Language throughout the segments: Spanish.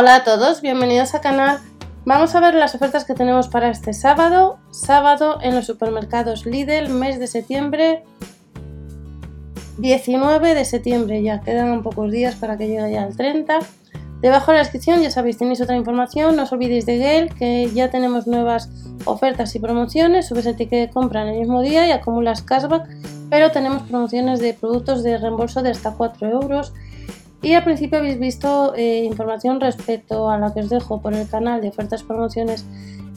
Hola a todos, bienvenidos al canal. Vamos a ver las ofertas que tenemos para este sábado. Sábado en los supermercados Lidl, mes de septiembre. 19 de septiembre, ya quedan pocos días para que llegue ya el 30. Debajo de la descripción ya sabéis, tenéis otra información. No os olvidéis de Gale, que ya tenemos nuevas ofertas y promociones. Subes el ticket de compra en el mismo día y acumulas cashback. Pero tenemos promociones de productos de reembolso de hasta 4 euros y al principio habéis visto eh, información respecto a la que os dejo por el canal de ofertas, promociones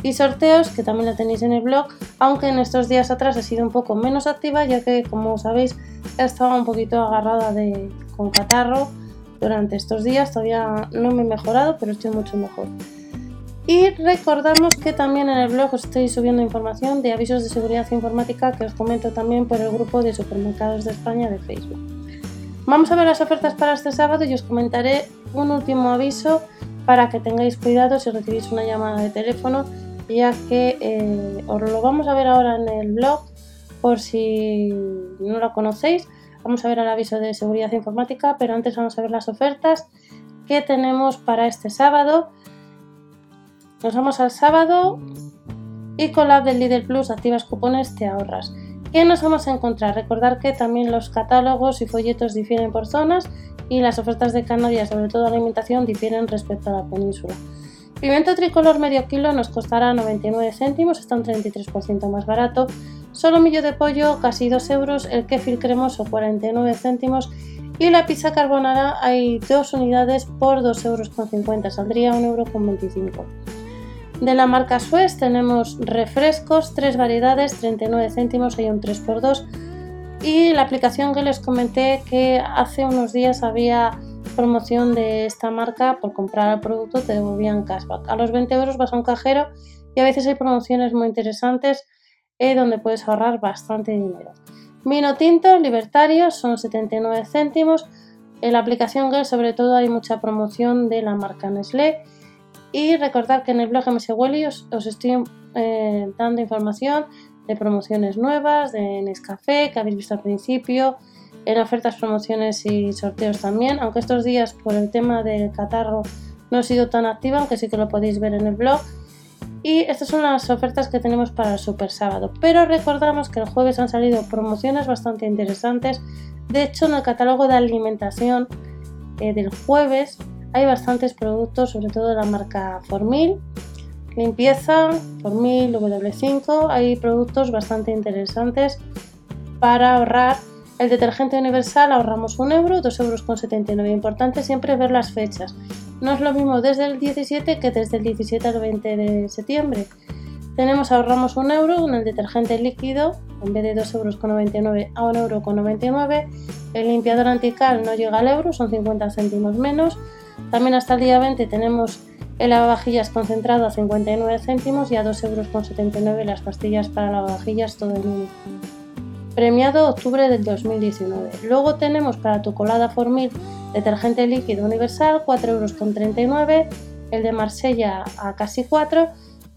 y sorteos, que también la tenéis en el blog, aunque en estos días atrás he sido un poco menos activa, ya que como sabéis estaba un poquito agarrada de, con catarro durante estos días, todavía no me he mejorado, pero estoy mucho mejor. Y recordamos que también en el blog os estoy subiendo información de avisos de seguridad informática que os comento también por el grupo de supermercados de España de Facebook. Vamos a ver las ofertas para este sábado y os comentaré un último aviso para que tengáis cuidado si recibís una llamada de teléfono, ya que eh, os lo vamos a ver ahora en el blog por si no lo conocéis. Vamos a ver el aviso de seguridad informática, pero antes vamos a ver las ofertas que tenemos para este sábado. Nos vamos al sábado y con la app del Lidl Plus activas cupones te ahorras. ¿Qué nos vamos a encontrar? Recordar que también los catálogos y folletos difieren por zonas y las ofertas de Canarias, sobre todo alimentación, difieren respecto a la península. Pimiento tricolor medio kilo nos costará 99 céntimos, está un 33% más barato. Solomillo de pollo casi 2 euros, el kefir cremoso 49 céntimos y la pizza carbonara hay dos unidades por 2,50 euros, saldría 1,25 euro. De la marca Suez tenemos refrescos, tres variedades, 39 céntimos, hay un 3x2. Y la aplicación que les comenté que hace unos días había promoción de esta marca, por comprar el producto te devolvían cashback. A los 20 euros vas a un cajero y a veces hay promociones muy interesantes eh, donde puedes ahorrar bastante dinero. Vino tinto, libertario, son 79 céntimos. En la aplicación Gel sobre todo hay mucha promoción de la marca Nestlé y recordad que en el blog MS os, os estoy eh, dando información de promociones nuevas, de Nescafé, que habéis visto al principio, en ofertas, promociones y sorteos también, aunque estos días por el tema del catarro no he sido tan activa, aunque sí que lo podéis ver en el blog. Y estas son las ofertas que tenemos para el Super Sábado. Pero recordamos que el jueves han salido promociones bastante interesantes. De hecho, en el catálogo de alimentación eh, del jueves hay bastantes productos, sobre todo de la marca Formil, limpieza, Formil, W5. Hay productos bastante interesantes para ahorrar. El detergente universal ahorramos un euro, 2 euros con 79. Importante siempre ver las fechas. No es lo mismo desde el 17 que desde el 17 al 20 de septiembre. Tenemos ahorramos un euro en el detergente líquido, en vez de 2 euros con 99 a 1 euro con 99. El limpiador antical no llega al euro, son 50 céntimos menos. También hasta el día 20 tenemos el lavavajillas concentrado a 59 céntimos y a 2,79 euros las pastillas para lavavajillas todo el mundo. Premiado octubre del 2019. Luego tenemos para tu colada Formil detergente líquido universal 4,39 euros, el de Marsella a casi 4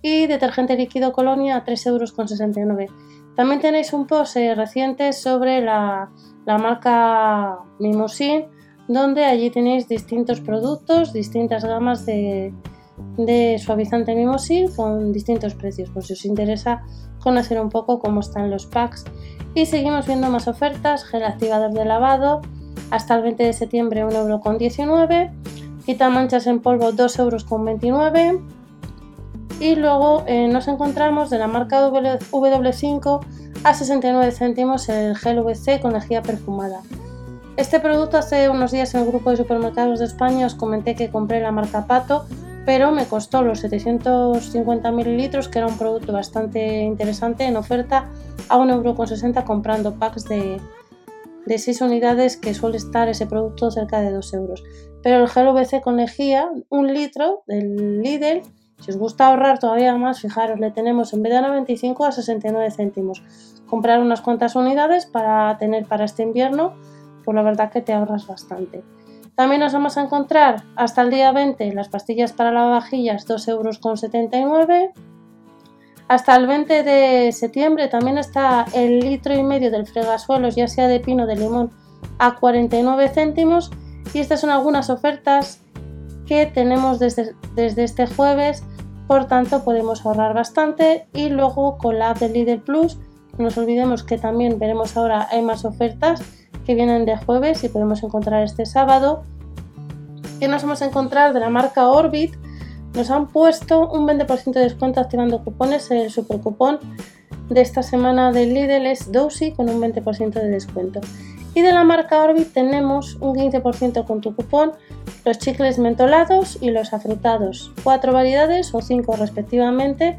y detergente líquido Colonia a 3,69 euros. También tenéis un post eh, reciente sobre la, la marca Mimosin donde allí tenéis distintos productos, distintas gamas de, suavizante mimosil con distintos precios, por si os interesa conocer un poco cómo están los packs. Y seguimos viendo más ofertas, gel activador de lavado, hasta el 20 de septiembre 1,19€, quita manchas en polvo 2,29€, y luego eh, nos encontramos de la marca W5 a 69 céntimos el gel VC con energía perfumada. Este producto hace unos días en el grupo de supermercados de España os comenté que compré la marca Pato, pero me costó los 750 mililitros, que era un producto bastante interesante en oferta, a 1,60€ comprando packs de, de 6 unidades que suele estar ese producto cerca de 2 euros. Pero el gel VC con lejía, un litro del Lidl, Si os gusta ahorrar todavía más, fijaros, le tenemos en vez de a 95 a 69 céntimos. Comprar unas cuantas unidades para tener para este invierno, pues la verdad que te ahorras bastante. También nos vamos a encontrar hasta el día 20 las pastillas para lavavajillas 2,79 euros. Hasta el 20 de septiembre también está el litro y medio del fregasuelos, ya sea de pino de limón, a 49 céntimos. Y estas son algunas ofertas que tenemos desde, desde este jueves, por tanto podemos ahorrar bastante. Y luego con la app de Lidl Plus, no nos olvidemos que también veremos ahora hay más ofertas que vienen de jueves y podemos encontrar este sábado. Que nos vamos a encontrar de la marca Orbit. Nos han puesto un 20% de descuento activando cupones. El supercupón de esta semana del Lidl es Dosi con un 20% de descuento. Y de la marca Orbit tenemos un 15% con tu cupón los chicles mentolados y los afrutados, cuatro variedades o cinco respectivamente,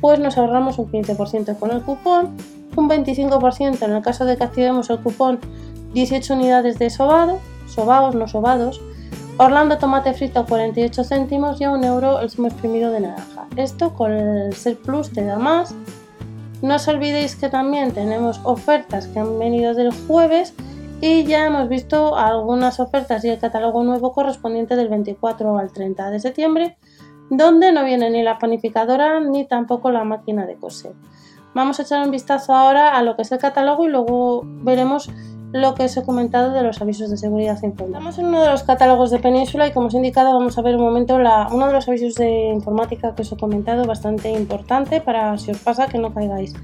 pues nos ahorramos un 15% con el cupón, un 25% en el caso de que activemos el cupón 18 unidades de sobado, sobaos, no sobados, Orlando tomate frito a 48 céntimos y a 1 euro el zumo exprimido de naranja. Esto con el Ser Plus te da más. No os olvidéis que también tenemos ofertas que han venido del jueves y ya hemos visto algunas ofertas y el catálogo nuevo correspondiente del 24 al 30 de septiembre, donde no viene ni la panificadora ni tampoco la máquina de coser. Vamos a echar un vistazo ahora a lo que es el catálogo y luego veremos lo que os he comentado de los avisos de seguridad informática. Estamos en uno de los catálogos de Península y como os he indicado vamos a ver un momento la, uno de los avisos de informática que os he comentado bastante importante para si os pasa que no caigáis.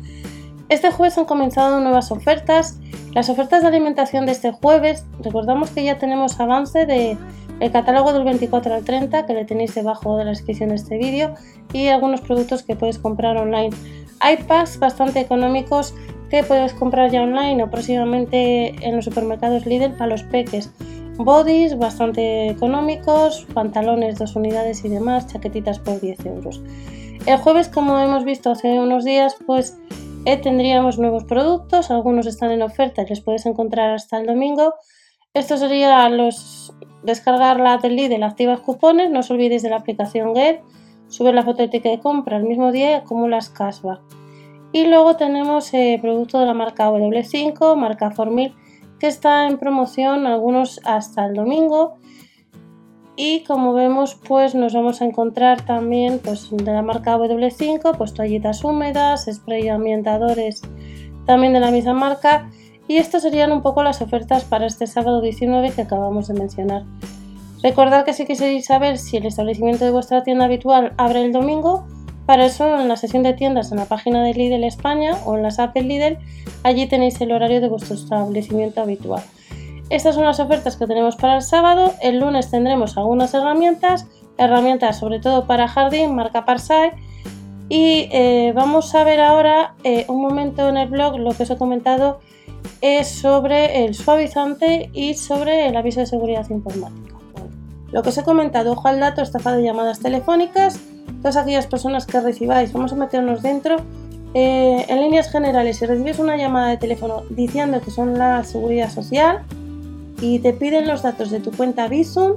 Este jueves han comenzado nuevas ofertas. Las ofertas de alimentación de este jueves, recordamos que ya tenemos avance de el catálogo del 24 al 30 que le tenéis debajo de la descripción de este vídeo y algunos productos que puedes comprar online. Hay packs bastante económicos que puedes comprar ya online o próximamente en los supermercados Lidl para los peques. Bodies bastante económicos, pantalones dos unidades y demás, chaquetitas por 10 euros. El jueves, como hemos visto hace unos días, pues eh, tendríamos nuevos productos, algunos están en oferta y los puedes encontrar hasta el domingo. Esto sería los descargar la del Lidl, activas cupones, no os olvidéis de la aplicación Get, subir la foto de de compra el mismo día como las cashback. Y luego tenemos eh, producto de la marca W5, marca Formil, que está en promoción, algunos hasta el domingo. Y como vemos, pues nos vamos a encontrar también pues, de la marca W5, pues toallitas húmedas, spray ambientadores también de la misma marca. Y estas serían un poco las ofertas para este sábado 19 que acabamos de mencionar. Recordad que si queréis saber si el establecimiento de vuestra tienda habitual abre el domingo, para eso, en la sesión de tiendas en la página de Lidl España o en las apps de Lidl, allí tenéis el horario de vuestro establecimiento habitual. Estas son las ofertas que tenemos para el sábado. El lunes tendremos algunas herramientas, herramientas sobre todo para jardín, marca Parsai. Y eh, vamos a ver ahora eh, un momento en el blog lo que os he comentado es sobre el suavizante y sobre el aviso de seguridad informática. lo que os he comentado, ojo al dato, estafa de llamadas telefónicas todas aquellas personas que recibáis, vamos a meternos dentro. Eh, en líneas generales, si recibes una llamada de teléfono diciendo que son la seguridad social y te piden los datos de tu cuenta Bizum,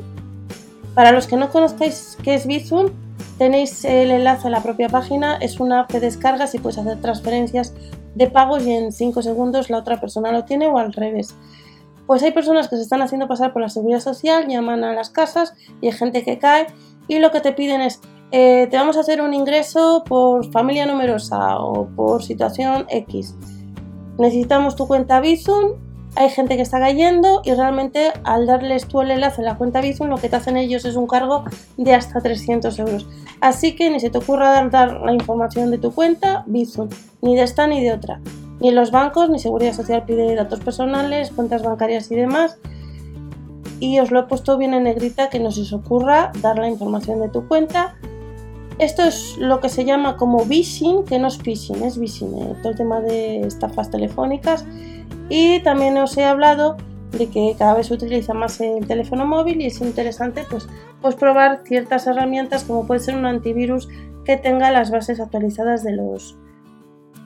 para los que no conozcáis qué es Bizum, tenéis el enlace a la propia página, es una app que descargas y puedes hacer transferencias de pagos y en 5 segundos la otra persona lo tiene o al revés. Pues hay personas que se están haciendo pasar por la seguridad social, llaman a las casas y hay gente que cae y lo que te piden es eh, te vamos a hacer un ingreso por familia numerosa o por situación X. Necesitamos tu cuenta Bizum, hay gente que está cayendo y realmente al darles tú el enlace a la cuenta Bizum lo que te hacen ellos es un cargo de hasta 300 euros. Así que ni se te ocurra dar, la información de tu cuenta Bizum, ni de esta ni de otra. Ni los bancos, ni Seguridad Social pide datos personales, cuentas bancarias y demás. Y os lo he puesto bien en negrita que no se os ocurra dar la información de tu cuenta esto es lo que se llama como phishing, que no es phishing, es phishing, eh, todo el tema de estafas telefónicas. Y también os he hablado de que cada vez se utiliza más el teléfono móvil y es interesante pues, pues probar ciertas herramientas como puede ser un antivirus que tenga las bases actualizadas de, los,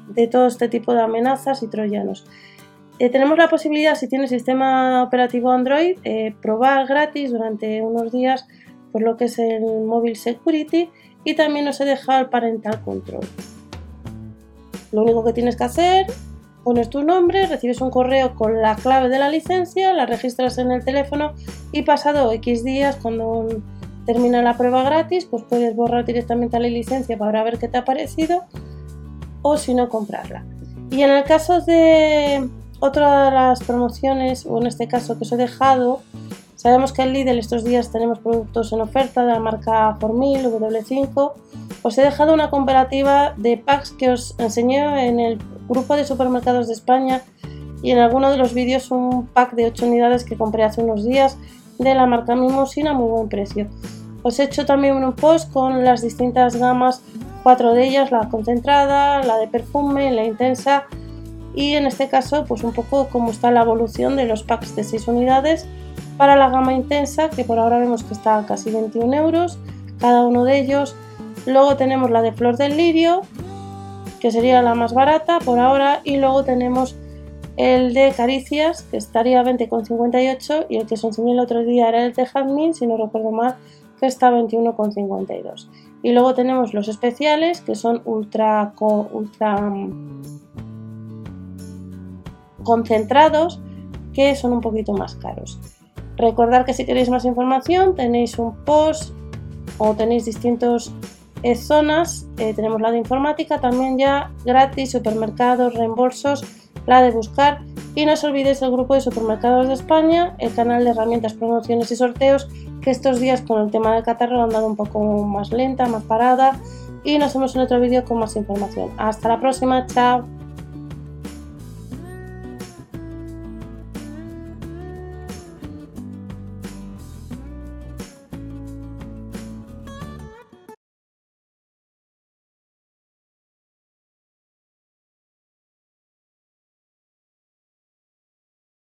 de todo este tipo de amenazas y troyanos. Eh, tenemos la posibilidad, si tienes sistema operativo Android, eh, probar gratis durante unos días por lo que es el Mobile Security y también os he dejado el parental control. Lo único que tienes que hacer, pones tu nombre, recibes un correo con la clave de la licencia, la registras en el teléfono y pasado X días, cuando termina la prueba gratis, pues puedes borrar directamente la licencia para ver qué te ha parecido o si no comprarla. Y en el caso de otra de las promociones, o en este caso que os he dejado, sabemos que en Lidl estos días tenemos productos en oferta de la marca Formil W5. Os he dejado una comparativa de packs que os enseñé en el grupo de supermercados de España y en alguno de los vídeos un pack de 8 unidades que compré hace unos días de la marca Mimosina a muy buen precio. Os he hecho también un post con las distintas gamas, cuatro de ellas, la concentrada, la de perfume, la intensa y en este caso pues un poco cómo está la evolución de los packs de 6 unidades para la gama intensa que por ahora vemos que está a casi 21 euros cada uno de ellos. Luego tenemos la de flor del lirio que sería la más barata por ahora y luego tenemos el de caricias que estaría a 20,58 y el que os enseñé el otro día era el de jazmín si no recuerdo mal que está a 21,52 y luego tenemos los especiales que son ultra, ultra mm, concentrados que son un poquito más caros recordar que si queréis más información tenéis un post o tenéis distintos eh, zonas eh, tenemos la de informática también ya gratis supermercados reembolsos la de buscar y no os olvidéis el grupo de supermercados de España, el canal de herramientas, promociones y sorteos, que estos días con el tema del catarro han dado un poco más lenta, más parada y nos vemos en otro vídeo con más información. Hasta la próxima, chao.